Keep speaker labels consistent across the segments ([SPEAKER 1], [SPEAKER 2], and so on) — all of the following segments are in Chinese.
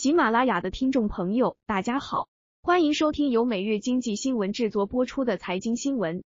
[SPEAKER 1] 喜马拉雅的听众朋友，大家好，欢迎收听由每日经济新闻制作播出的财经新闻。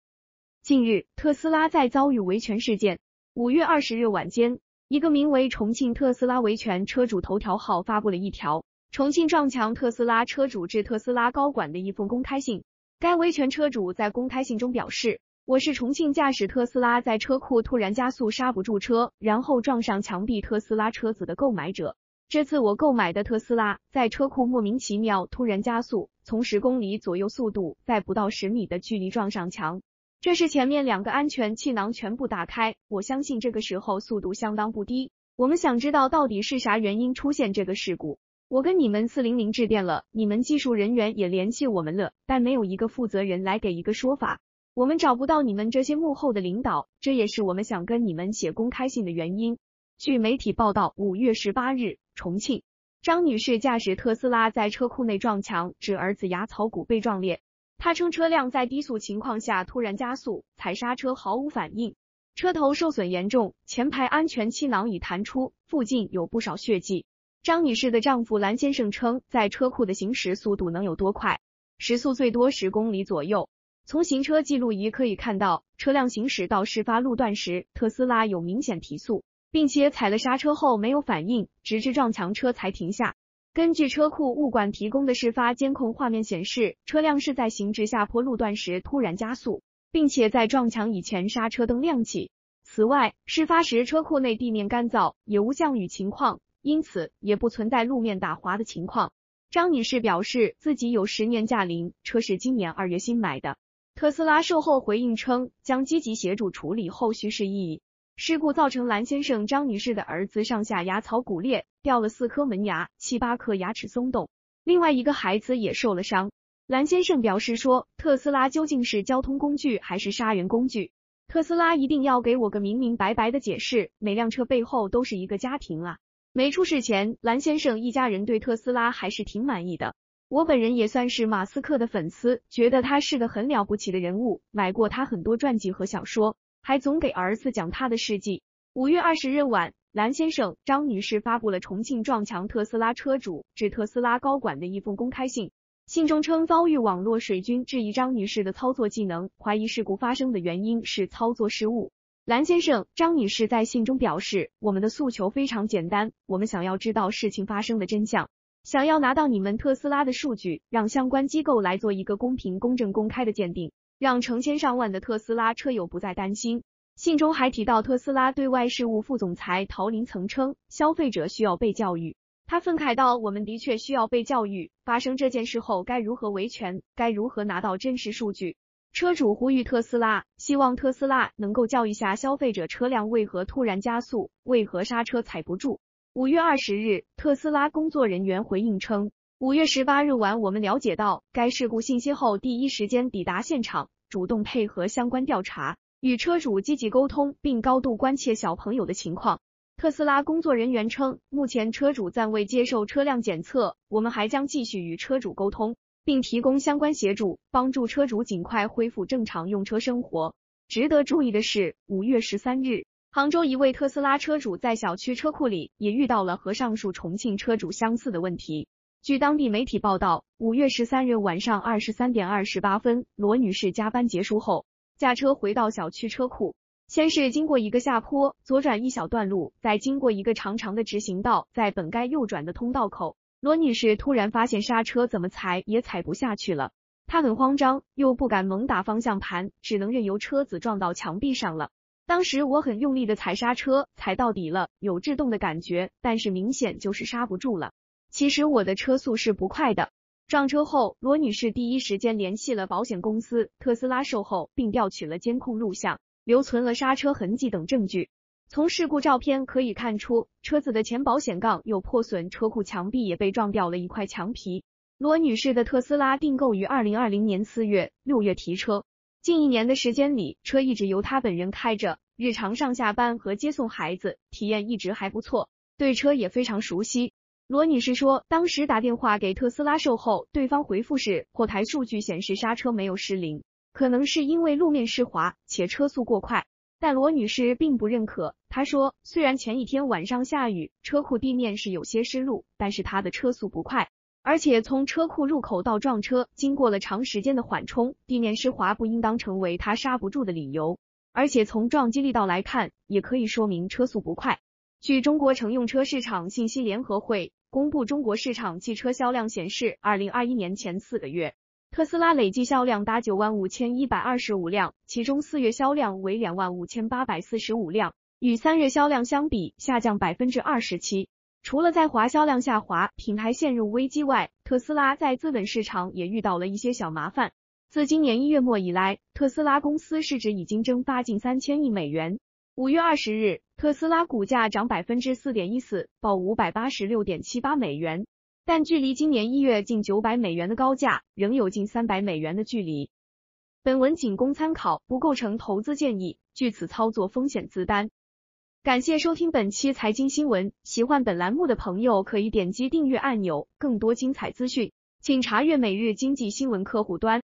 [SPEAKER 1] 近日，特斯拉在遭遇维权事件。五月二十日晚间，一个名为“重庆特斯拉维权车主头条号”发布了一条“重庆撞墙特斯拉车主致特斯拉高管”的一封公开信。该维权车主在公开信中表示：“我是重庆驾驶特斯拉在车库突然加速刹不住车，然后撞上墙壁特斯拉车子的购买者。”这次我购买的特斯拉在车库莫名其妙突然加速，从十公里左右速度，在不到十米的距离撞上墙。这时前面两个安全气囊全部打开，我相信这个时候速度相当不低。我们想知道到底是啥原因出现这个事故。我跟你们四零零致电了，你们技术人员也联系我们了，但没有一个负责人来给一个说法。我们找不到你们这些幕后的领导，这也是我们想跟你们写公开信的原因。据媒体报道，五月十八日。重庆，张女士驾驶特斯拉在车库内撞墙，致儿子牙槽骨被撞裂。她称车辆在低速情况下突然加速，踩刹车毫无反应，车头受损严重，前排安全气囊已弹出，附近有不少血迹。张女士的丈夫蓝先生称，在车库的行驶速度能有多快？时速最多十公里左右。从行车记录仪可以看到，车辆行驶到事发路段时，特斯拉有明显提速。并且踩了刹车后没有反应，直至撞墙车才停下。根据车库物管提供的事发监控画面显示，车辆是在行至下坡路段时突然加速，并且在撞墙以前刹车灯亮起。此外，事发时车库内地面干燥，也无降雨情况，因此也不存在路面打滑的情况。张女士表示自己有十年驾龄，车是今年二月新买的。特斯拉售后回应称，将积极协助处理后续事宜。事故造成蓝先生、张女士的儿子上下牙槽骨裂，掉了四颗门牙，七八颗牙齿松动，另外一个孩子也受了伤。蓝先生表示说，特斯拉究竟是交通工具还是杀人工具？特斯拉一定要给我个明明白白的解释。每辆车背后都是一个家庭啊！没出事前，蓝先生一家人对特斯拉还是挺满意的。我本人也算是马斯克的粉丝，觉得他是个很了不起的人物，买过他很多传记和小说。还总给儿子讲他的事迹。五月二十日晚，蓝先生、张女士发布了重庆撞墙特斯拉车主致特斯拉高管的一封公开信。信中称遭遇网络水军质疑张女士的操作技能，怀疑事故发生的原因是操作失误。蓝先生、张女士在信中表示，我们的诉求非常简单，我们想要知道事情发生的真相，想要拿到你们特斯拉的数据，让相关机构来做一个公平、公正、公开的鉴定。让成千上万的特斯拉车友不再担心。信中还提到，特斯拉对外事务副总裁陶林曾称，消费者需要被教育。他愤慨道：“我们的确需要被教育。发生这件事后，该如何维权？该如何拿到真实数据？”车主呼吁特斯拉，希望特斯拉能够教育下消费者，车辆为何突然加速，为何刹车踩不住。五月二十日，特斯拉工作人员回应称。五月十八日晚，我们了解到该事故信息后，第一时间抵达现场，主动配合相关调查，与车主积极沟通，并高度关切小朋友的情况。特斯拉工作人员称，目前车主暂未接受车辆检测，我们还将继续与车主沟通，并提供相关协助，帮助车主尽快恢复正常用车生活。值得注意的是，五月十三日，杭州一位特斯拉车主在小区车库里也遇到了和上述重庆车主相似的问题。据当地媒体报道，五月十三日晚上二十三点二十八分，罗女士加班结束后，驾车回到小区车库，先是经过一个下坡，左转一小段路，再经过一个长长的直行道，在本该右转的通道口，罗女士突然发现刹车怎么踩也踩不下去了，她很慌张，又不敢猛打方向盘，只能任由车子撞到墙壁上了。当时我很用力的踩刹车，踩到底了，有制动的感觉，但是明显就是刹不住了。其实我的车速是不快的。撞车后，罗女士第一时间联系了保险公司、特斯拉售后，并调取了监控录像，留存了刹车痕迹等证据。从事故照片可以看出，车子的前保险杠有破损，车库墙壁也被撞掉了一块墙皮。罗女士的特斯拉订购于二零二零年四月、六月提车，近一年的时间里，车一直由她本人开着，日常上下班和接送孩子，体验一直还不错，对车也非常熟悉。罗女士说，当时打电话给特斯拉售后，对方回复是后台数据显示刹车没有失灵，可能是因为路面湿滑且车速过快。但罗女士并不认可。她说，虽然前一天晚上下雨，车库地面是有些湿路，但是她的车速不快，而且从车库入口到撞车，经过了长时间的缓冲，地面湿滑不应当成为她刹不住的理由。而且从撞击力道来看，也可以说明车速不快。据中国乘用车市场信息联合会公布，中国市场汽车销量显示，二零二一年前四个月。特斯拉累计销量达九万五千一百二十五辆，其中四月销量为两万五千八百四十五辆，与三月销量相比下降百分之二十七。除了在华销量下滑，品牌陷入危机外，特斯拉在资本市场也遇到了一些小麻烦。自今年一月末以来，特斯拉公司市值已经蒸发近三千亿美元。五月二十日，特斯拉股价涨百分之四点一四，报五百八十六点七八美元。但距离今年一月近九百美元的高价，仍有近三百美元的距离。本文仅供参考，不构成投资建议，据此操作风险自担。感谢收听本期财经新闻，喜欢本栏目的朋友可以点击订阅按钮，更多精彩资讯，请查阅每日经济新闻客户端。